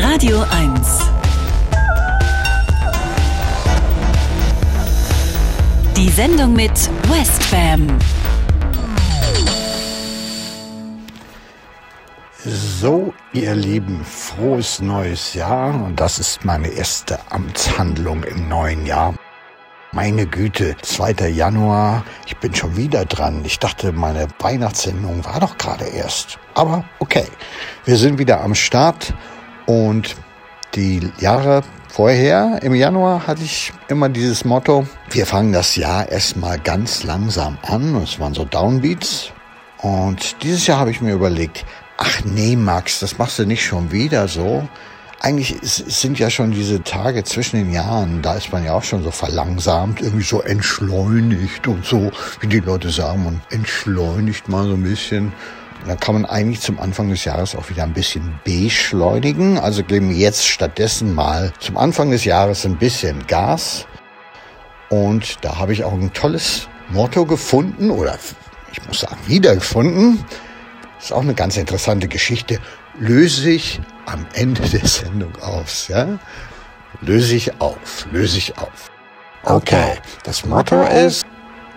Radio 1. Die Sendung mit Westbam. So, ihr Lieben, frohes neues Jahr und das ist meine erste Amtshandlung im neuen Jahr. Meine Güte, 2. Januar, ich bin schon wieder dran. Ich dachte, meine Weihnachtssendung war doch gerade erst. Aber okay, wir sind wieder am Start und die Jahre vorher, im Januar, hatte ich immer dieses Motto, wir fangen das Jahr erstmal ganz langsam an. Es waren so Downbeats. Und dieses Jahr habe ich mir überlegt, ach nee, Max, das machst du nicht schon wieder so eigentlich sind ja schon diese Tage zwischen den Jahren, da ist man ja auch schon so verlangsamt, irgendwie so entschleunigt und so, wie die Leute sagen, man entschleunigt mal so ein bisschen. Da kann man eigentlich zum Anfang des Jahres auch wieder ein bisschen beschleunigen. Also geben wir jetzt stattdessen mal zum Anfang des Jahres ein bisschen Gas. Und da habe ich auch ein tolles Motto gefunden oder ich muss sagen wiedergefunden. Das ist auch eine ganz interessante Geschichte. Löse ich am Ende der Sendung aus, ja? Löse ich auf, löse ich auf. Okay, das Motto ist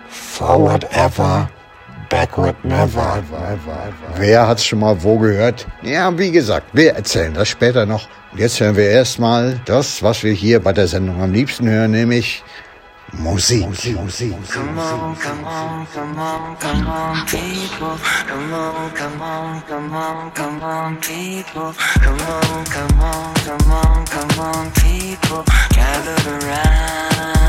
Forward ever, backward never. Wer hat's schon mal wo gehört? Ja, wie gesagt, wir erzählen das später noch. Jetzt hören wir erstmal das, was wir hier bei der Sendung am liebsten hören, nämlich Musik. Musik. Musik. Come on, come on, come on, come on, people. Come on, come on, come on, come on, people. Come on, come on, come on, come on, people. Gather around.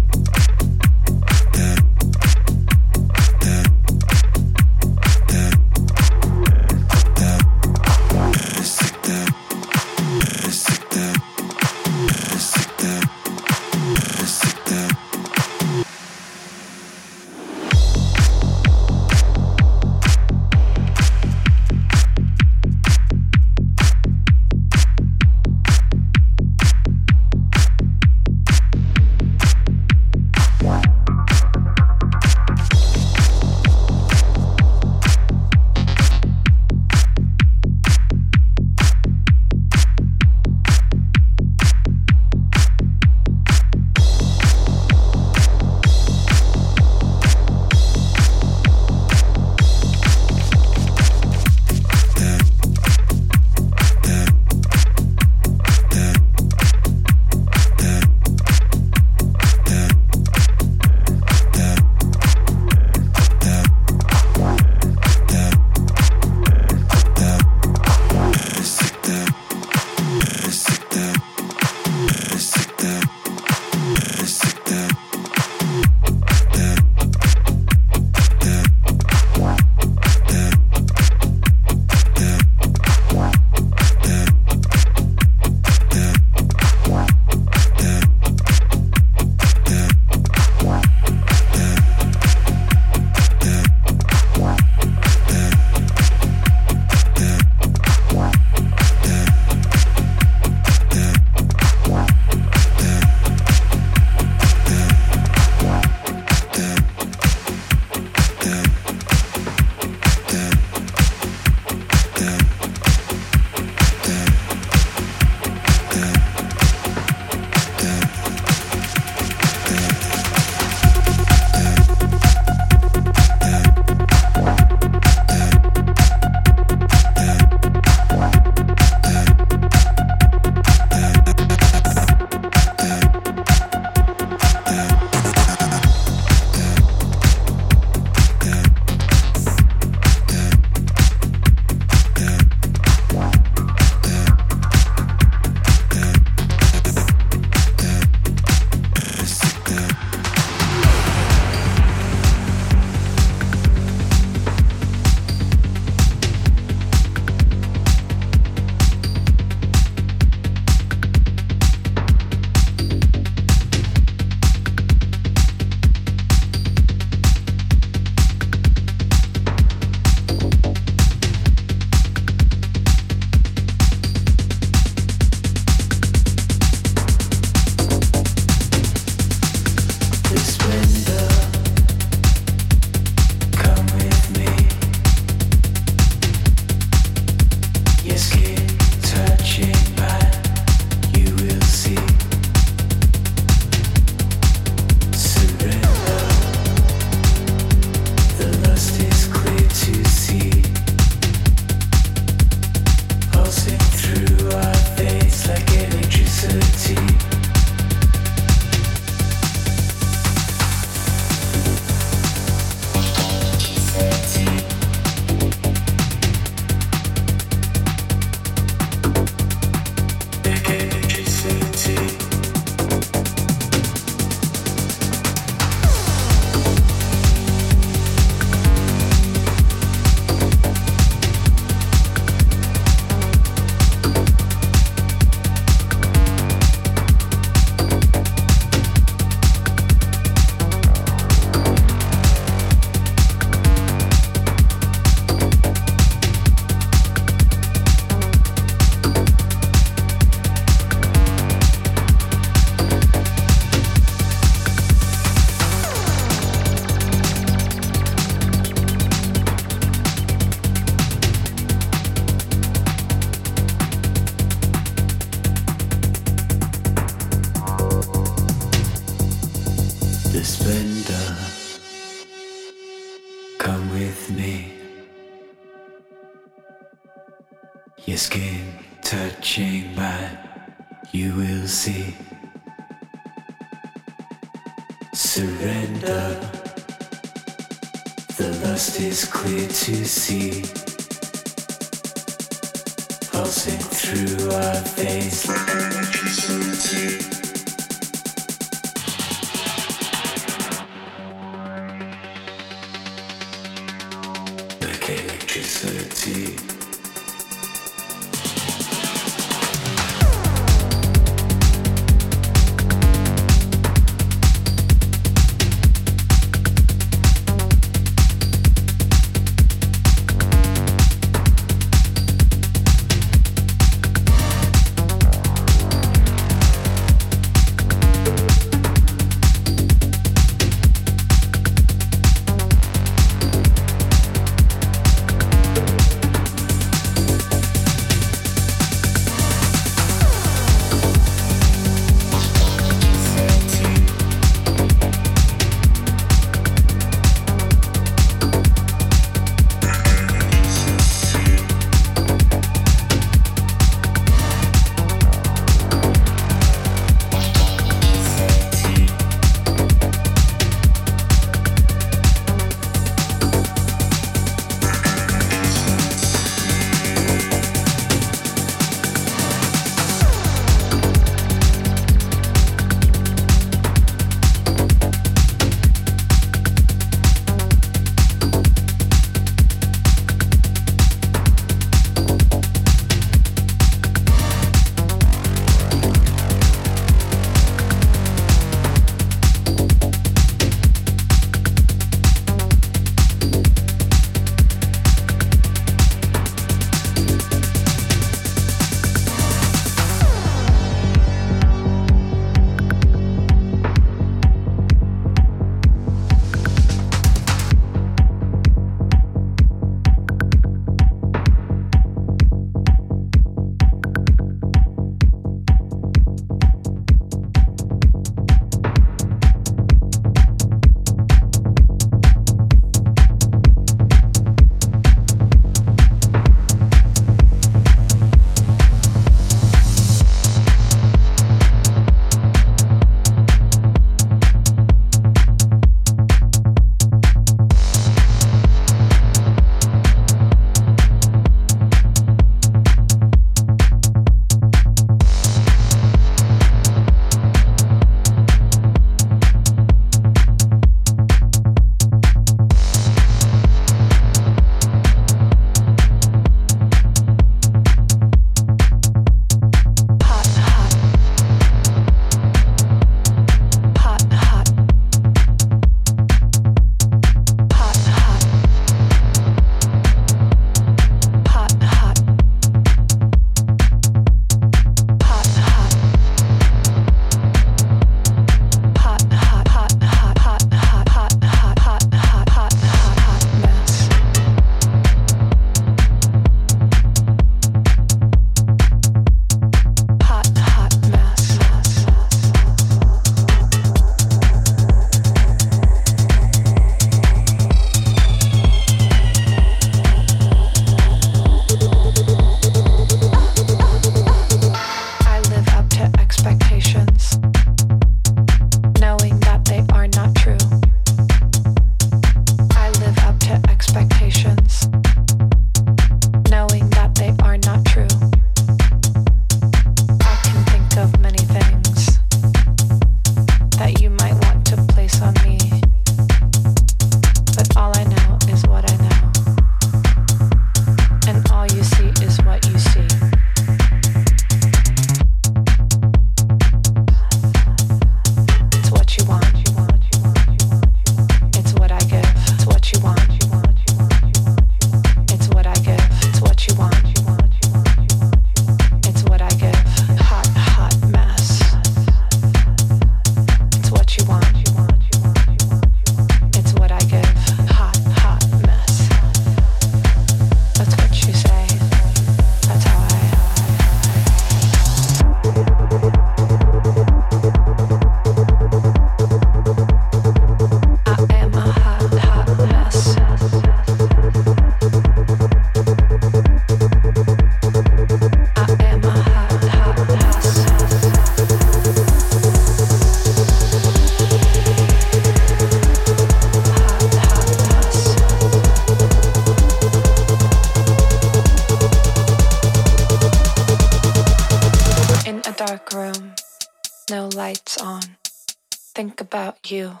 You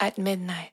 at midnight.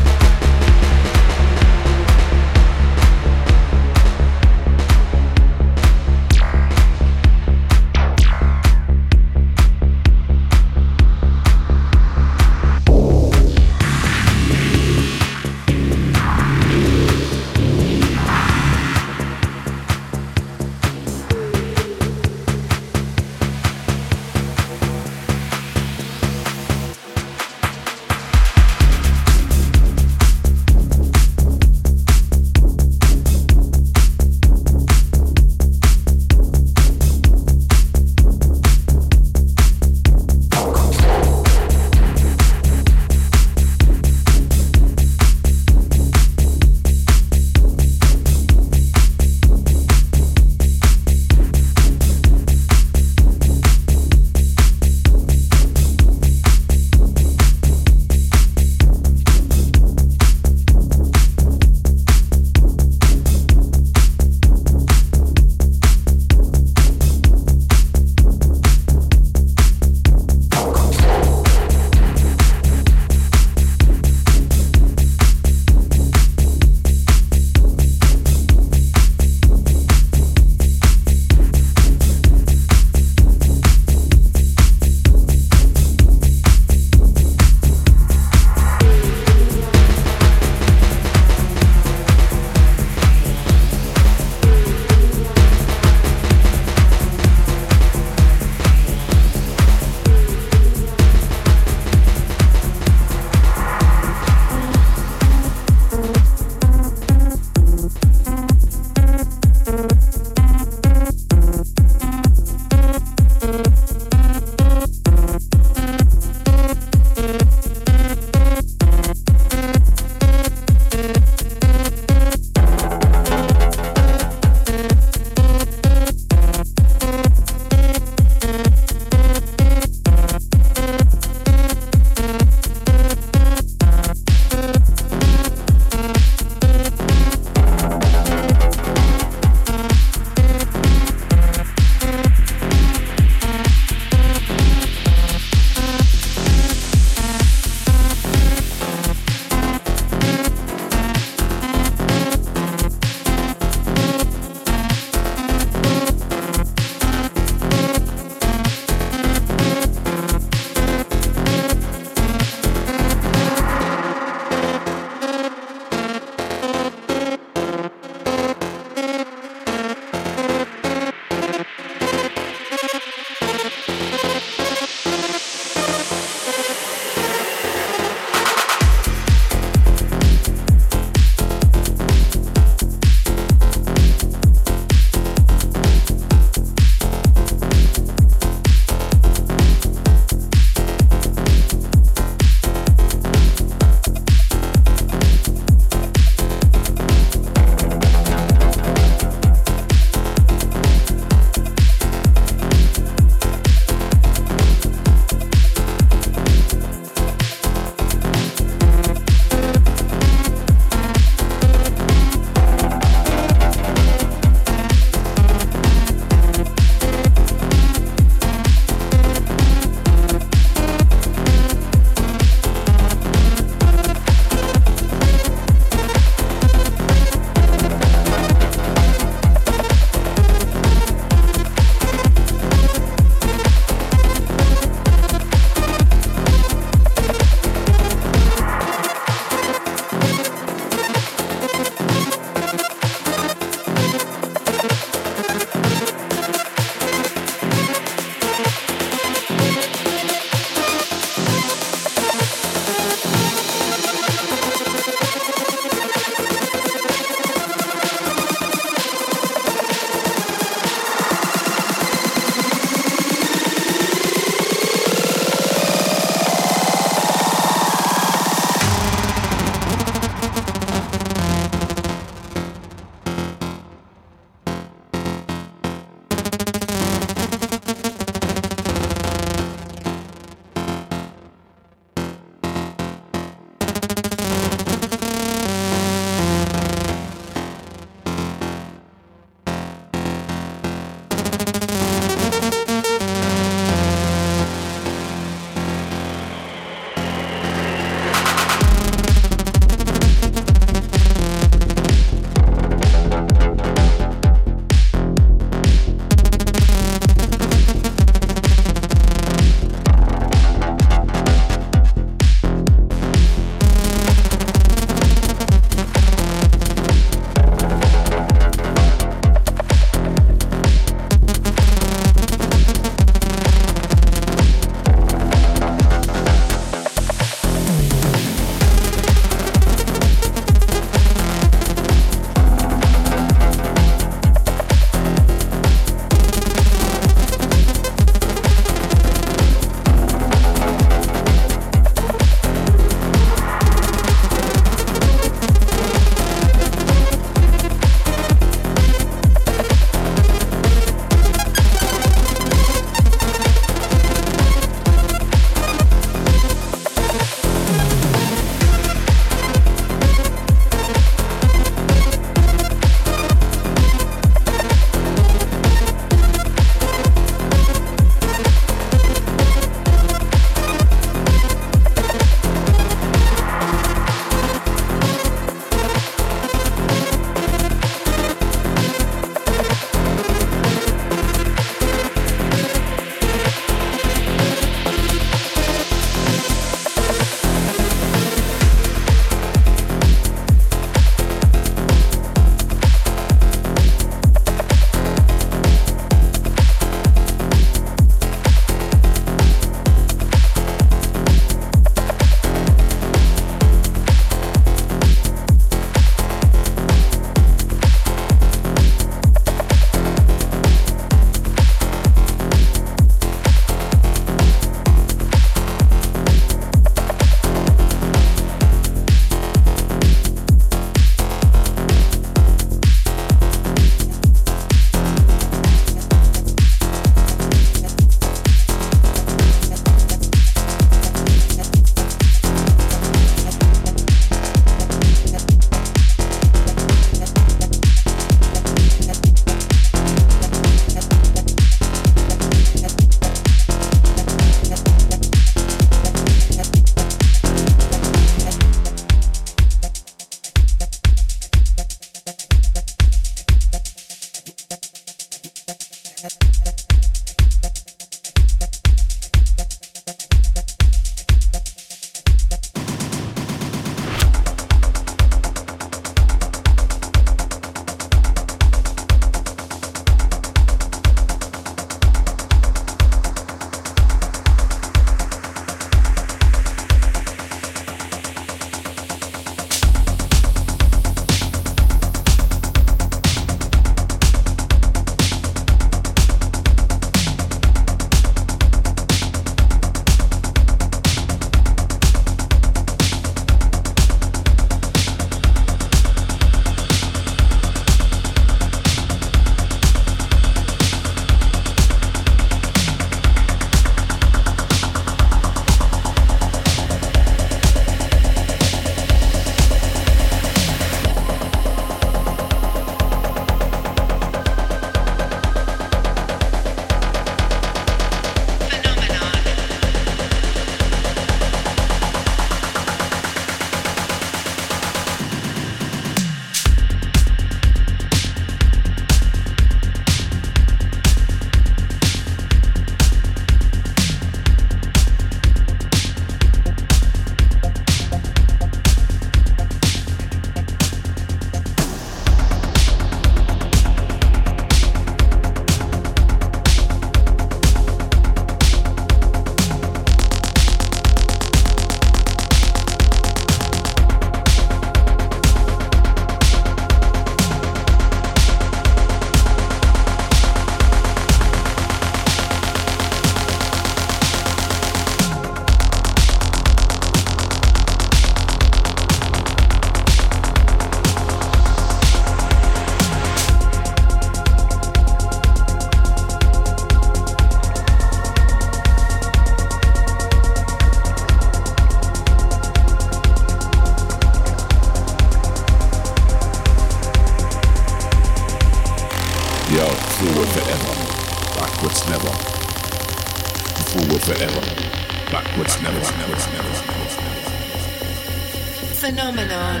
Phenomenon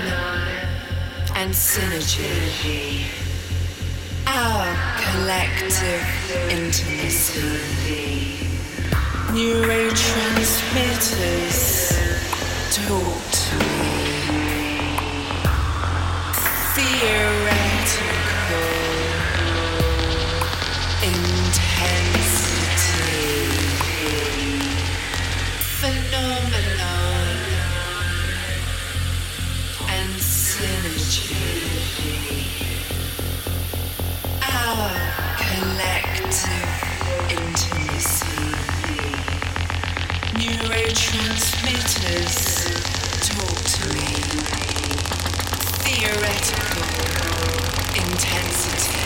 and synergy. Our collective intimacy. Neurotransmitters talk to me. Theory. Neurotransmitters talk to me. Theoretical intensity.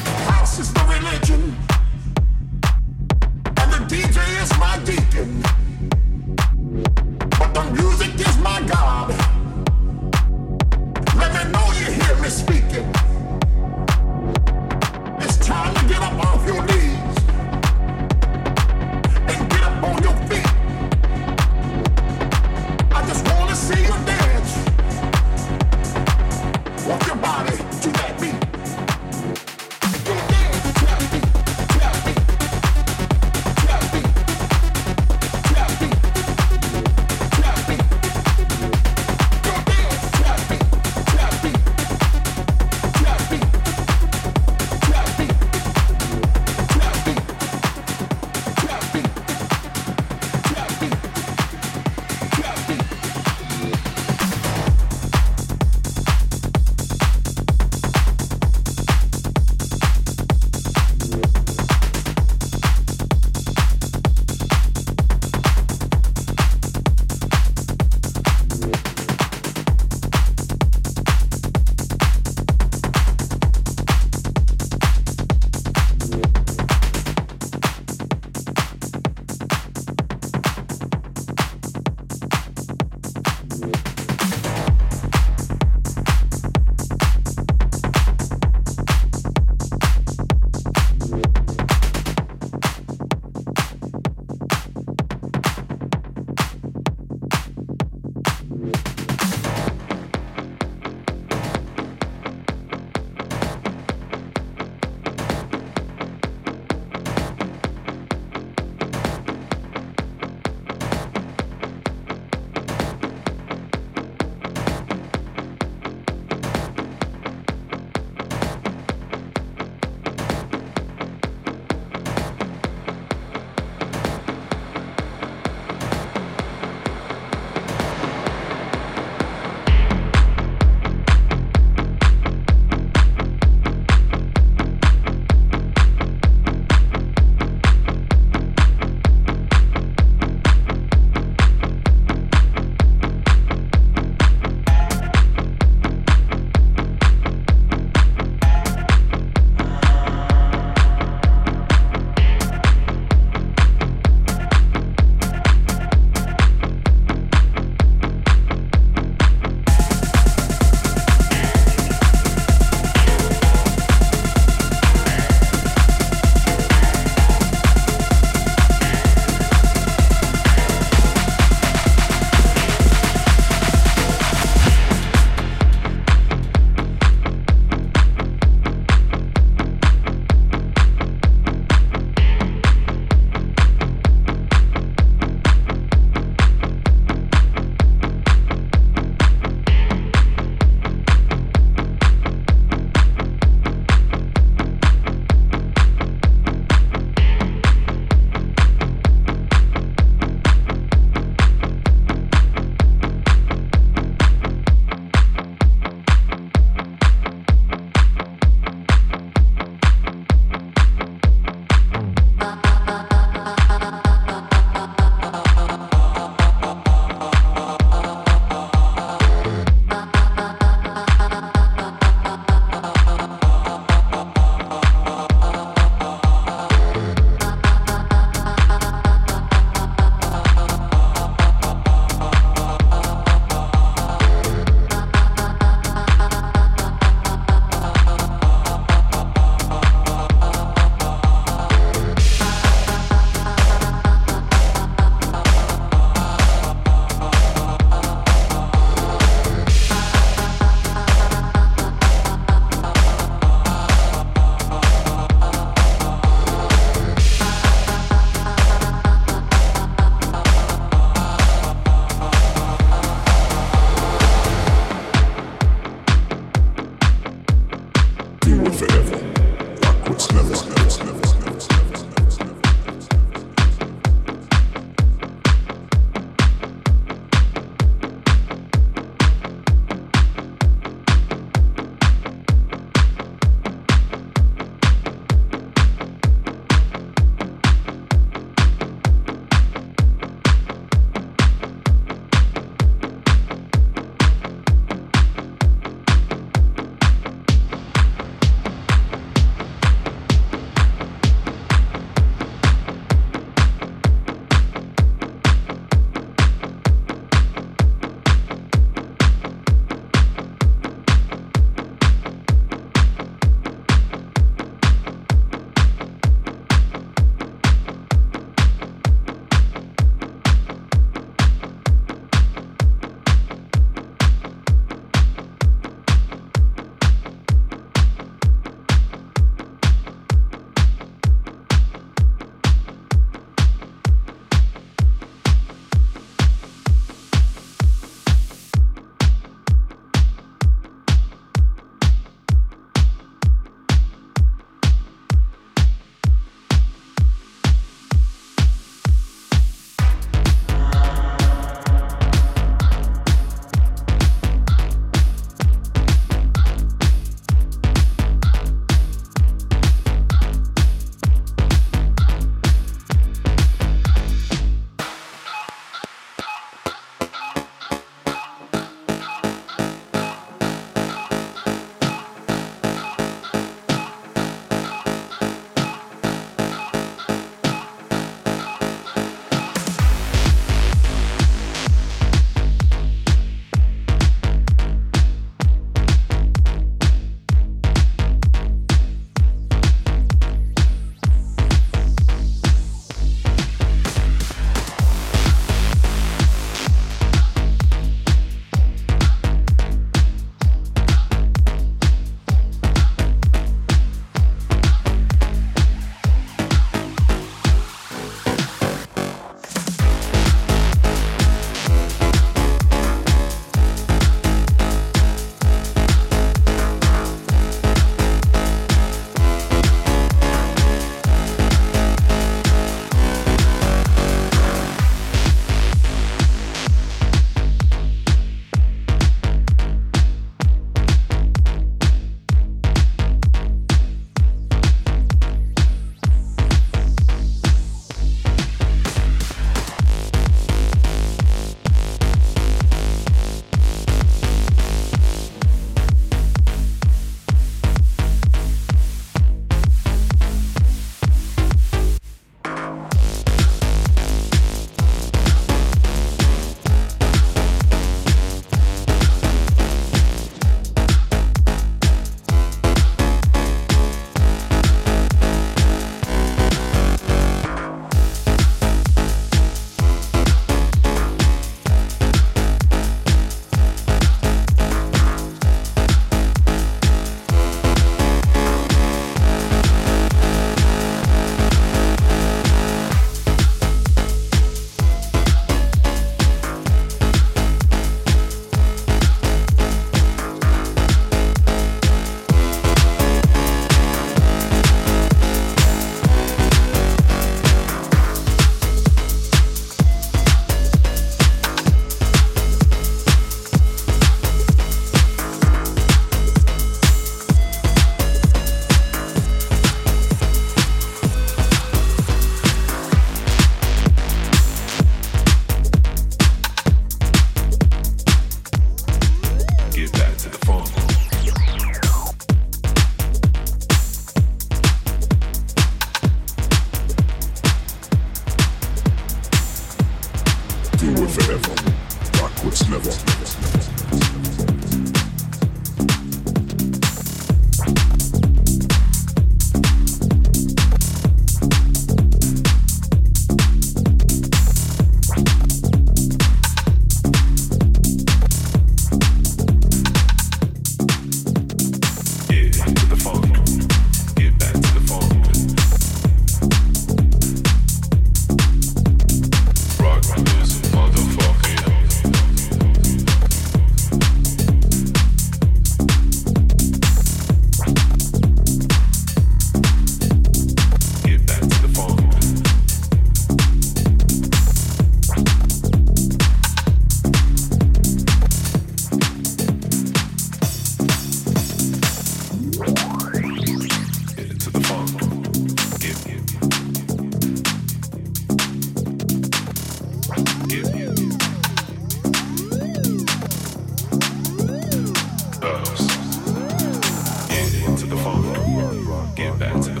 Get back to the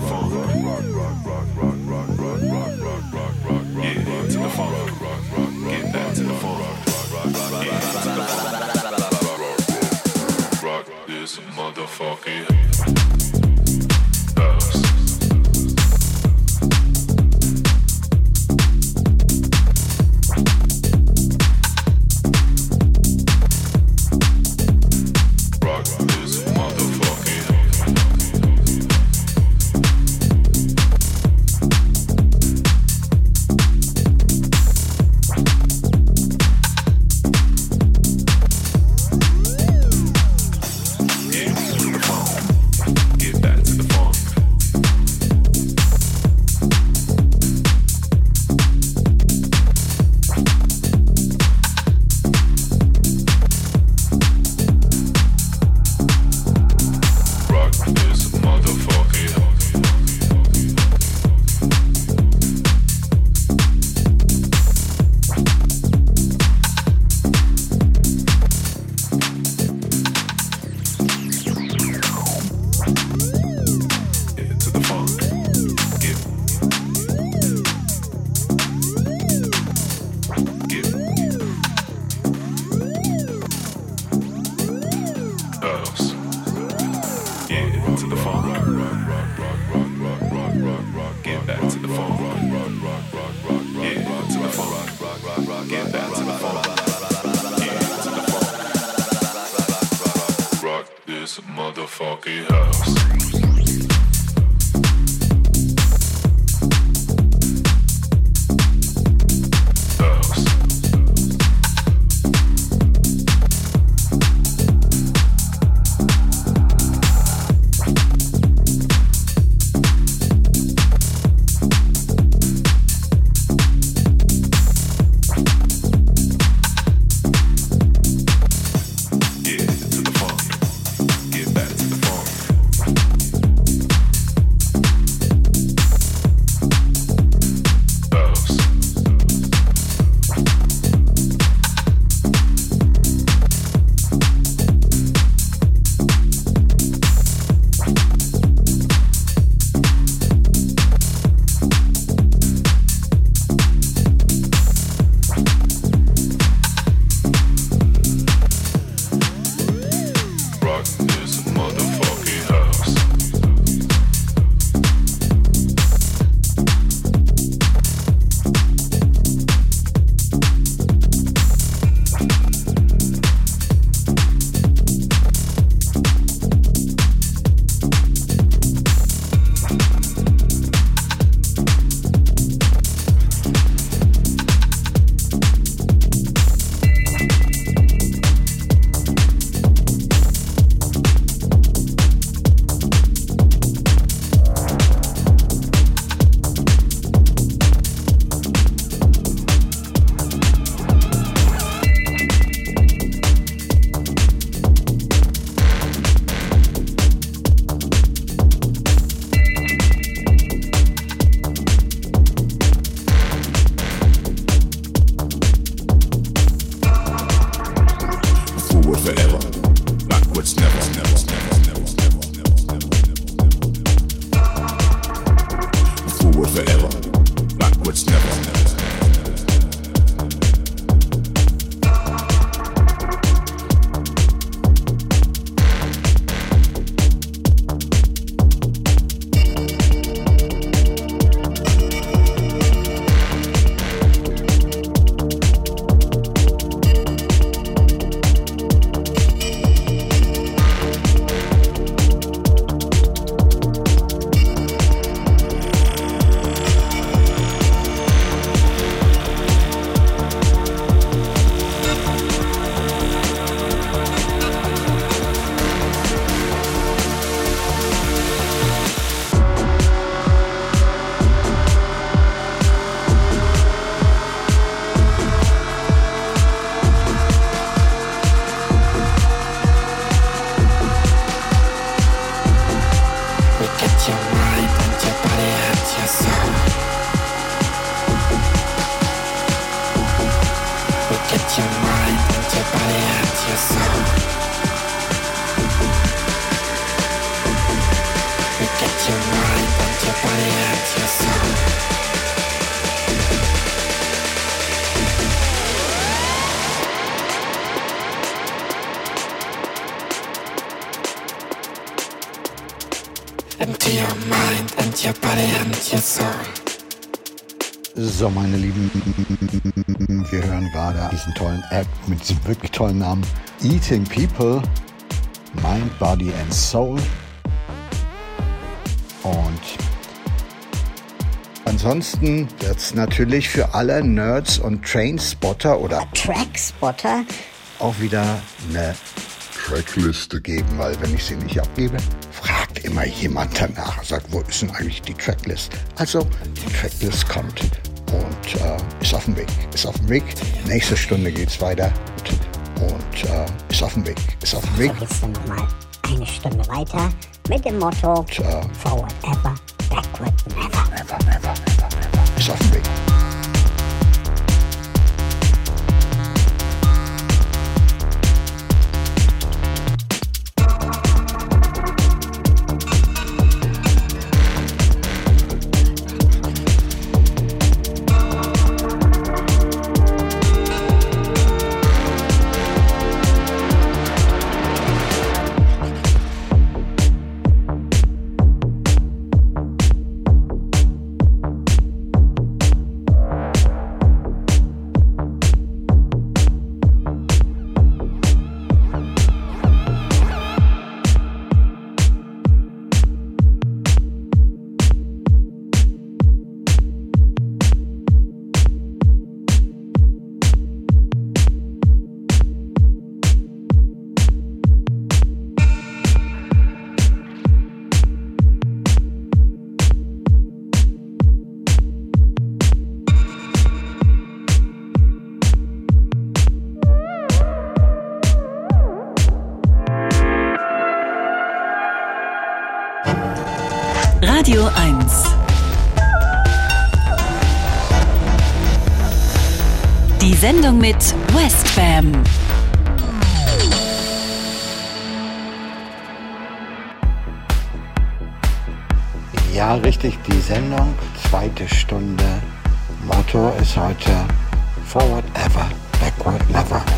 So, meine Lieben, wir hören gerade diesen tollen Act mit diesem wirklich tollen Namen Eating People, Mind, Body and Soul. Und ansonsten wird es natürlich für alle Nerds und Trainspotter oder Trackspotter auch wieder eine Trackliste geben, weil wenn ich sie nicht abgebe, fragt immer jemand danach, sagt, wo ist denn eigentlich die Tracklist? Also die Tracklist kommt auf dem Weg, ist auf dem Weg. Nächste Stunde geht's weiter und äh, ist auf dem Weg, ist auf dem Weg. So geht's dann nochmal eine Stunde weiter mit dem Motto Und, äh, Radio 1. Die Sendung mit Westbam. Ja, richtig, die Sendung, zweite Stunde. Motto ist heute Forward ever, backward never.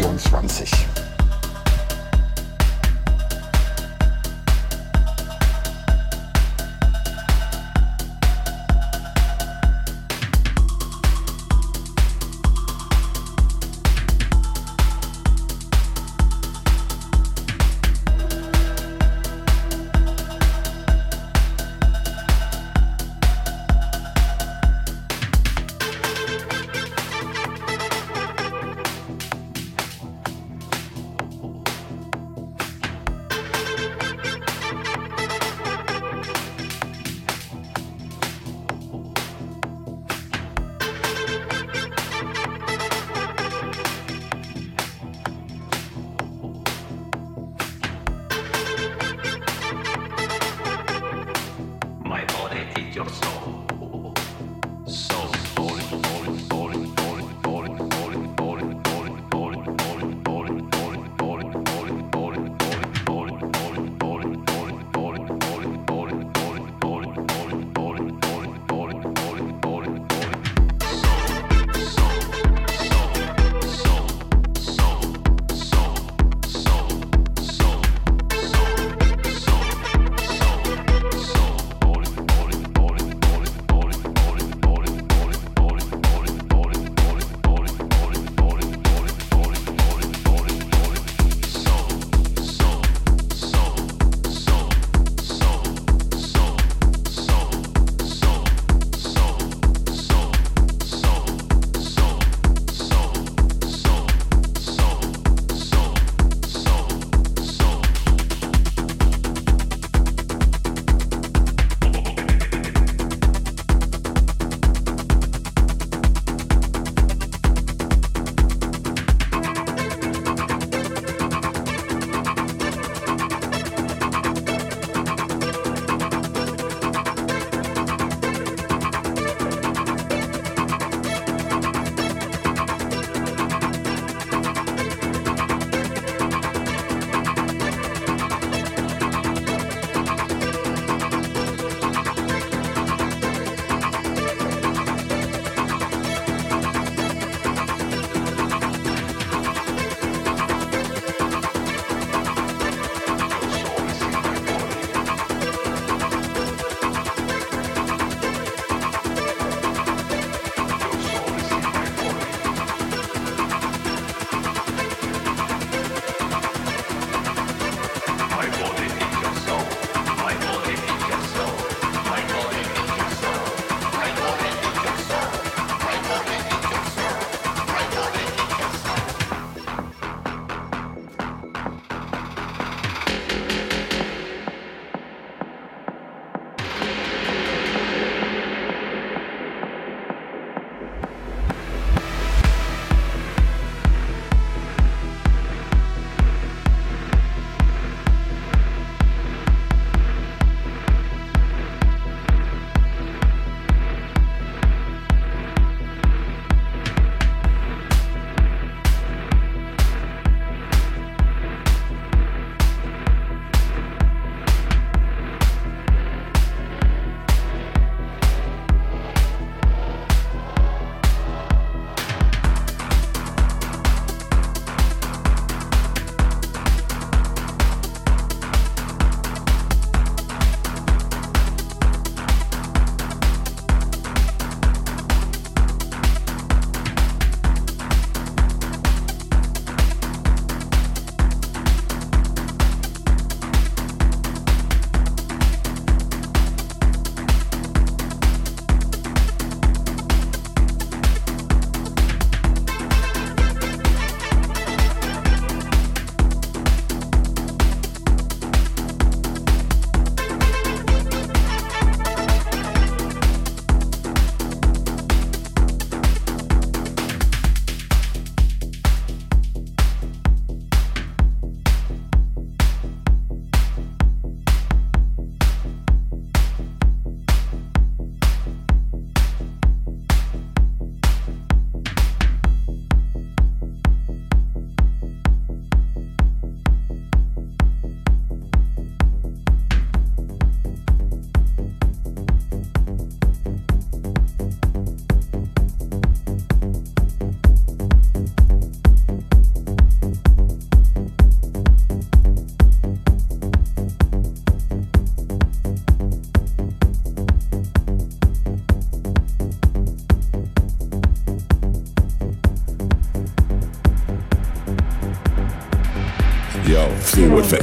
24.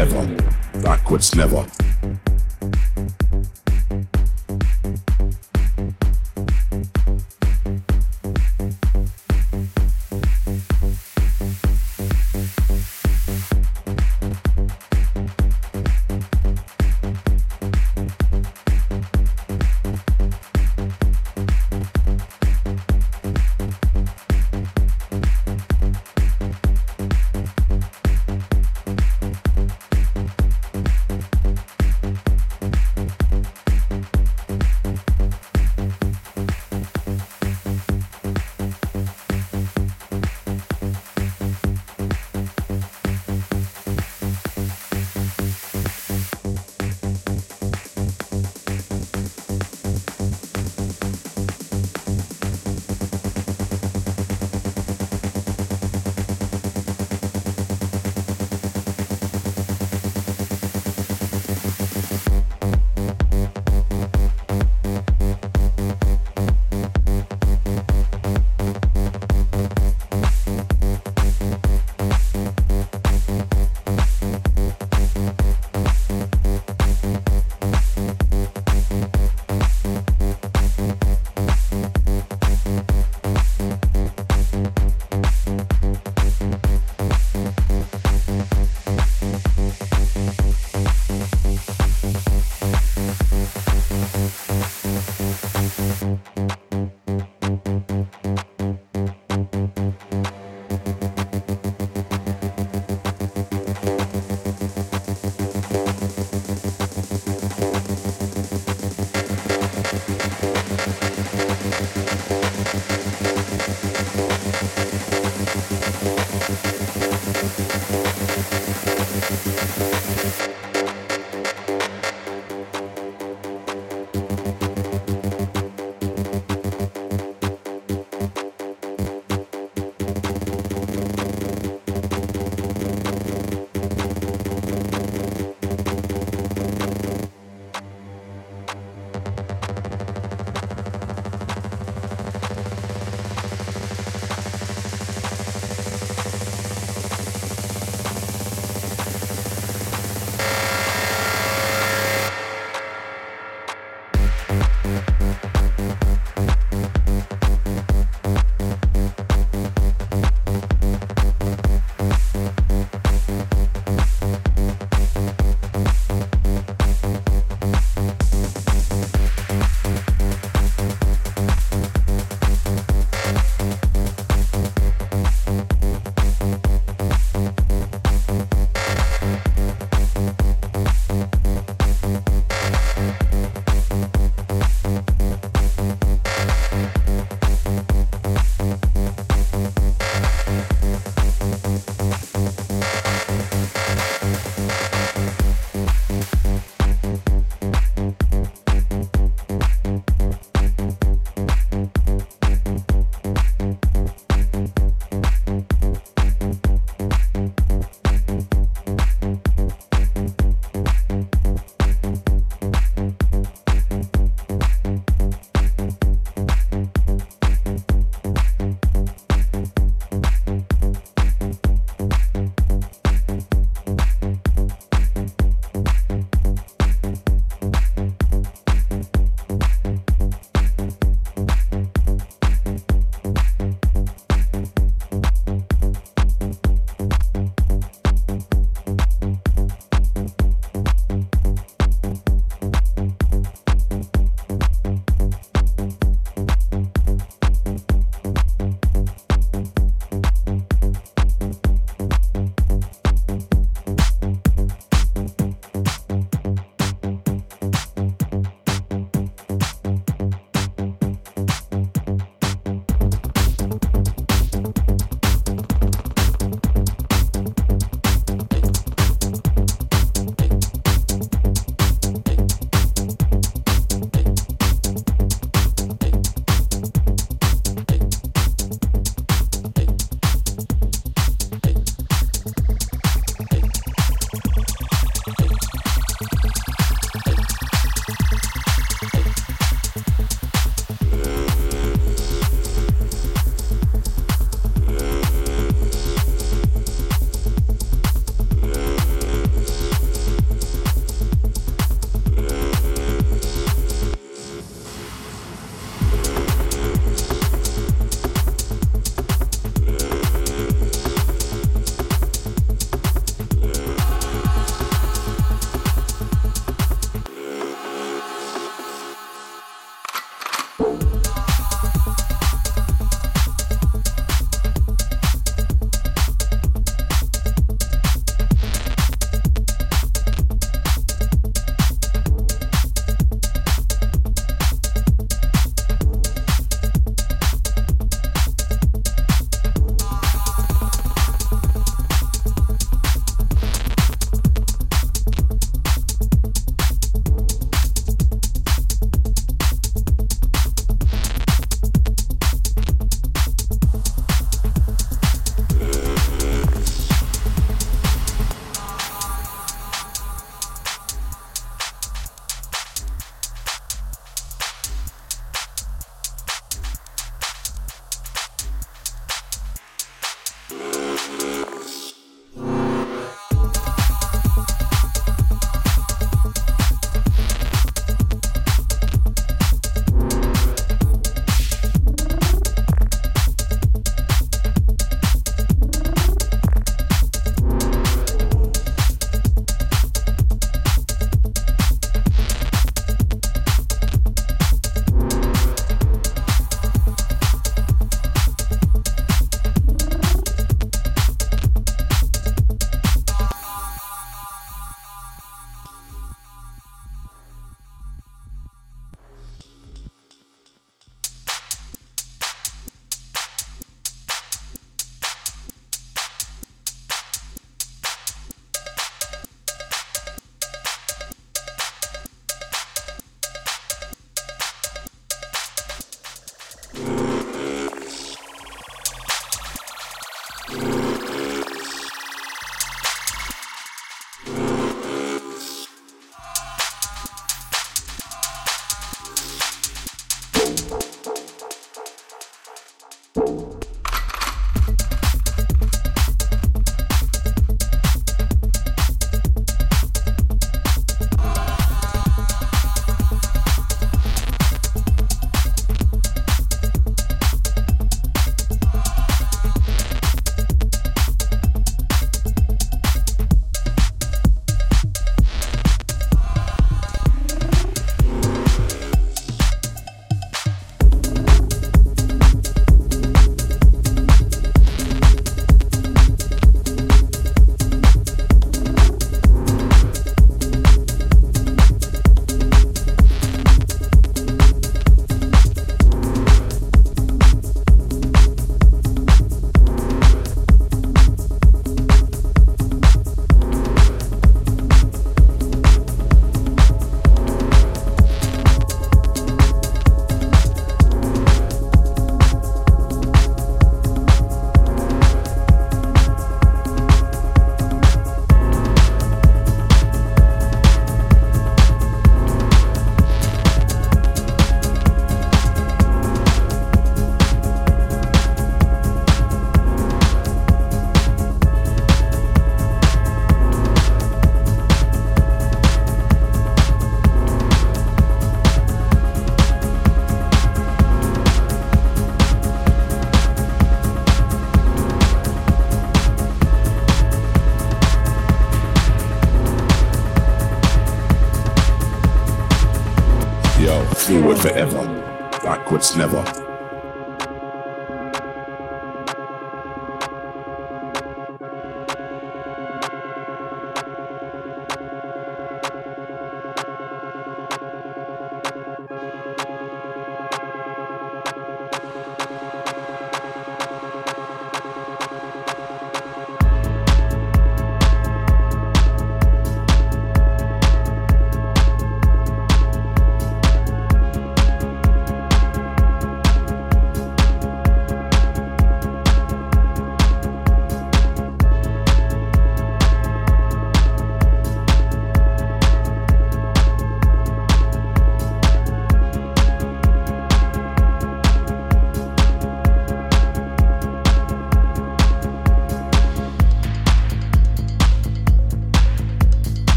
2024. forever, backwards never.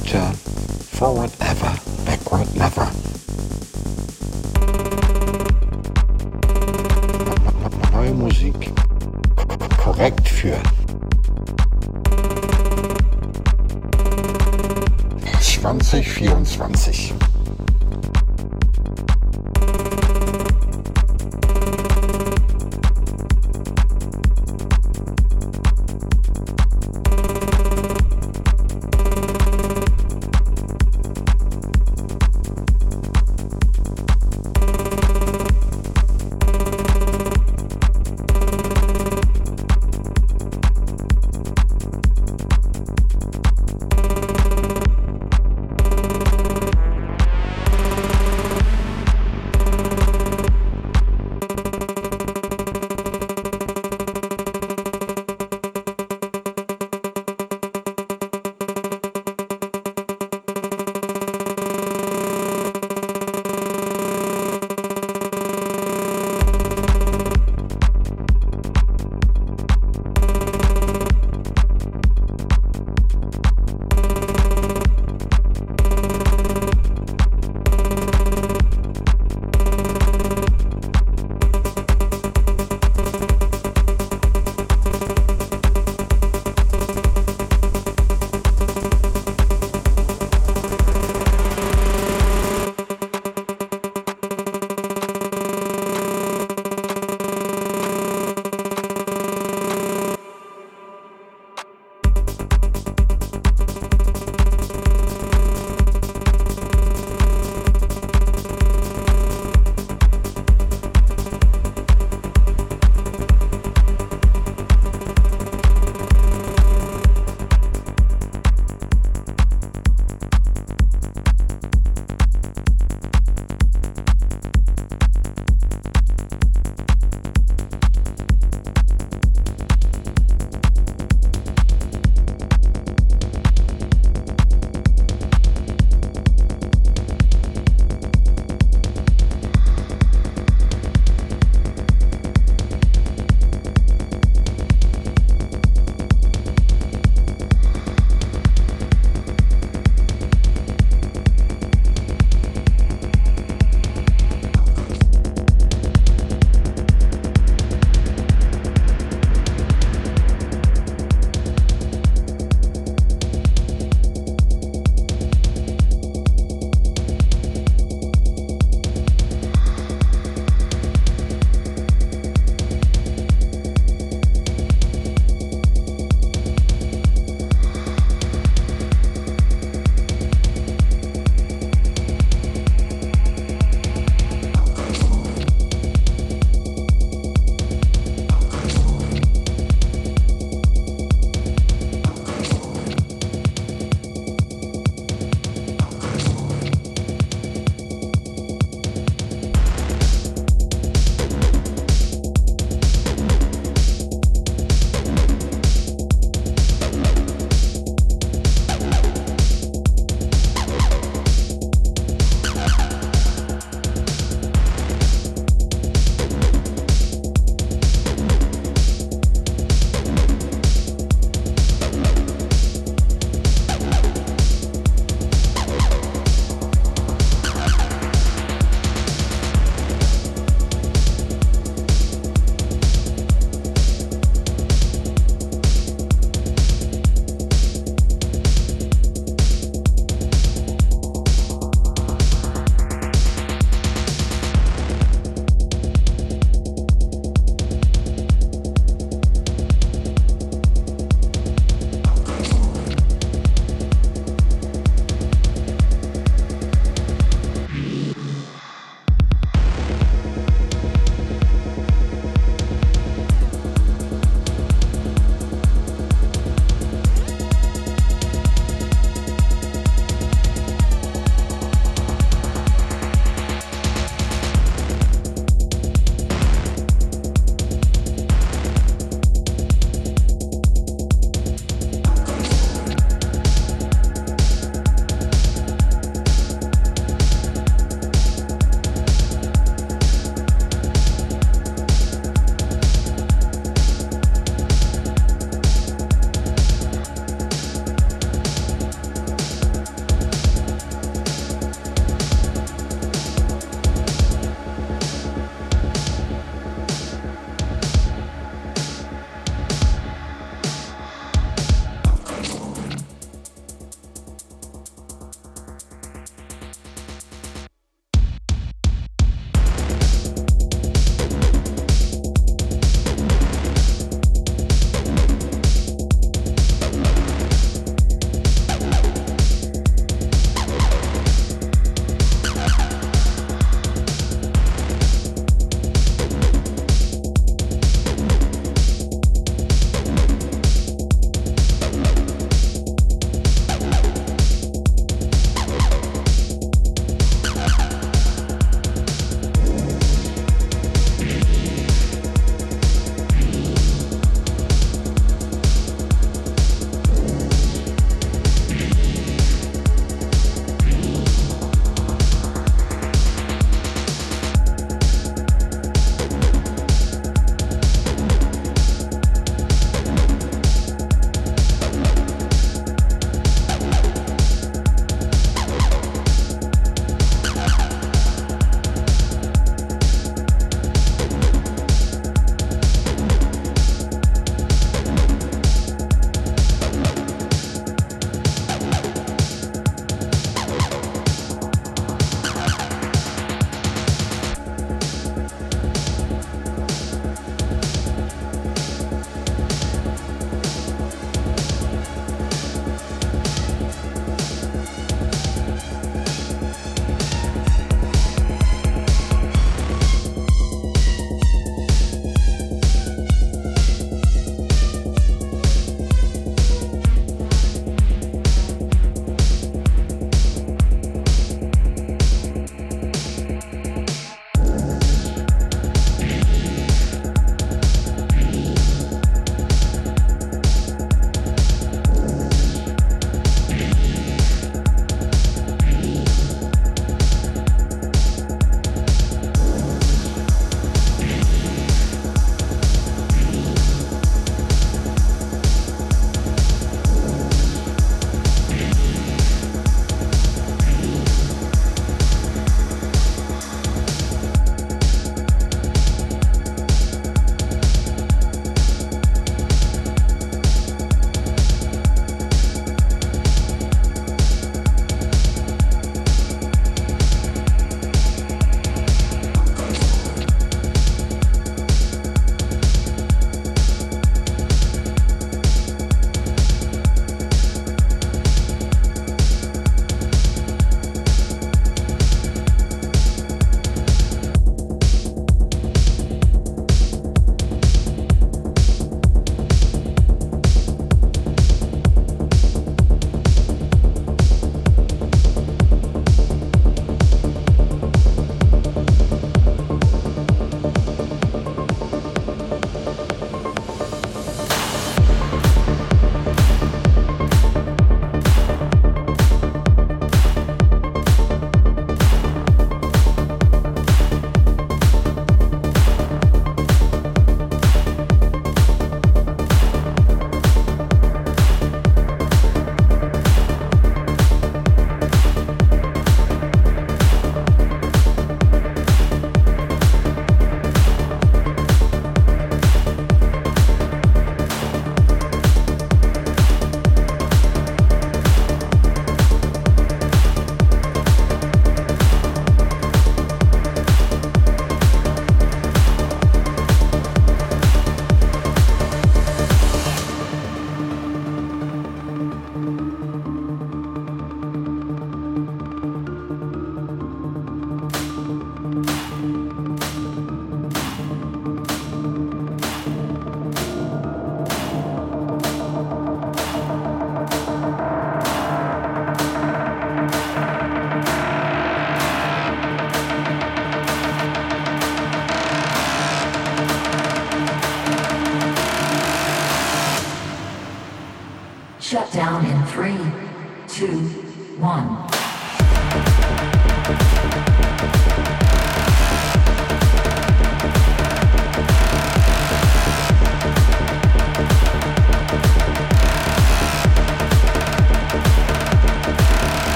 Motto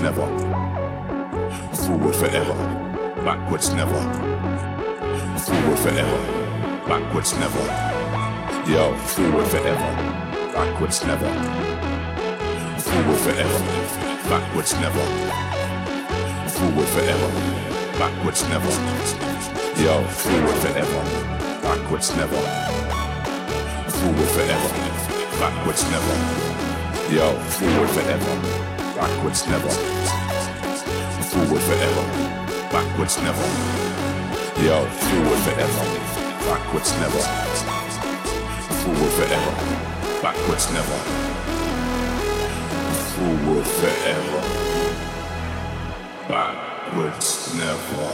never. Forward forever, backwards never. Forward forever, backwards never. Yo, forward forever, backwards never. Forward forever, backwards never. Forward forever, backwards never. Yo, forward forever, backwards never. Forward forever, backwards never. Yo, forward forever, backwards never. Forward forever, backwards never. Yo, forward forever, backwards never. Forward forever, backwards never. Forward forever, backwards never.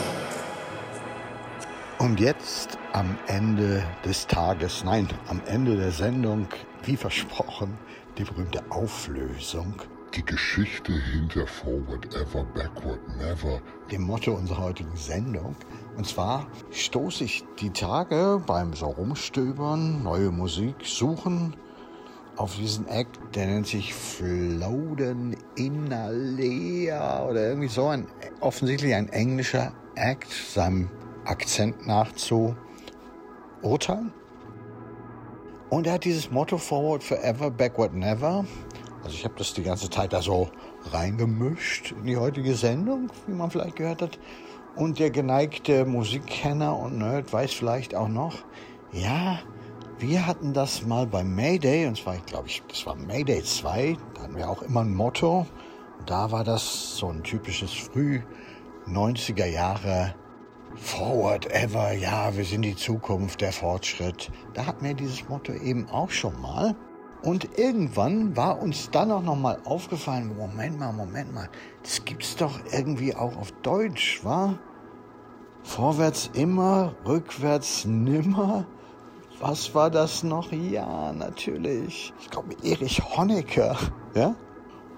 Und jetzt am Ende des Tages, nein, am Ende der Sendung, wie versprochen, die berühmte Auflösung, Die Geschichte hinter Forward Ever, Backward Never. dem Motto unserer heutigen Sendung. Und zwar stoße ich die Tage beim so Rumstöbern, neue Musik suchen, auf diesen Act, der nennt sich Floden Inalea oder irgendwie so, ein, offensichtlich ein englischer Act, seinem Akzent nach zu urteilen. Und er hat dieses Motto Forward Forever, Backward Never. Also ich habe das die ganze Zeit da so reingemischt in die heutige Sendung, wie man vielleicht gehört hat. Und der geneigte Musikkenner und Nerd weiß vielleicht auch noch, ja, wir hatten das mal beim Mayday, und zwar, ich glaube, ich, das war Mayday 2, da hatten wir auch immer ein Motto. Da war das so ein typisches früh 90er Jahre Forward ever, ja, wir sind die Zukunft, der Fortschritt. Da hatten wir dieses Motto eben auch schon mal. Und irgendwann war uns dann auch noch mal aufgefallen, Moment mal, Moment mal, das gibt's doch irgendwie auch auf Deutsch, wa? Vorwärts immer, rückwärts nimmer. Was war das noch? Ja, natürlich. Ich glaube, Erich Honecker, ja?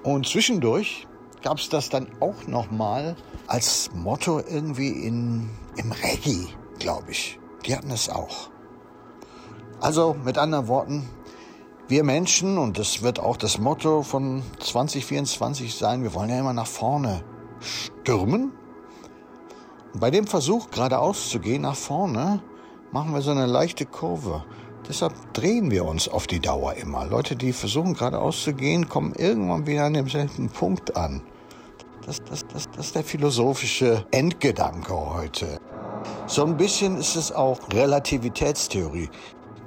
Und zwischendurch gab's das dann auch noch mal als Motto irgendwie in, im Reggae, glaube ich. Die hatten es auch. Also mit anderen Worten, wir Menschen, und das wird auch das Motto von 2024 sein, wir wollen ja immer nach vorne stürmen. Und bei dem Versuch, geradeaus zu gehen, nach vorne, machen wir so eine leichte Kurve. Deshalb drehen wir uns auf die Dauer immer. Leute, die versuchen, geradeaus zu gehen, kommen irgendwann wieder an demselben Punkt an. Das, das, das, das ist der philosophische Endgedanke heute. So ein bisschen ist es auch Relativitätstheorie.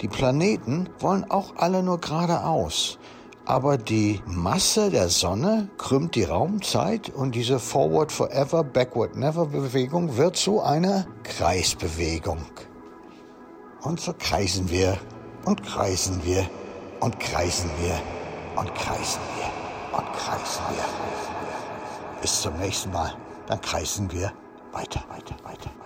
Die Planeten wollen auch alle nur geradeaus. Aber die Masse der Sonne krümmt die Raumzeit und diese Forward Forever, Backward Never Bewegung wird zu einer Kreisbewegung. Und so kreisen wir und kreisen wir und kreisen wir und kreisen wir und kreisen wir. Bis zum nächsten Mal. Dann kreisen wir weiter, weiter, weiter, weiter, weiter,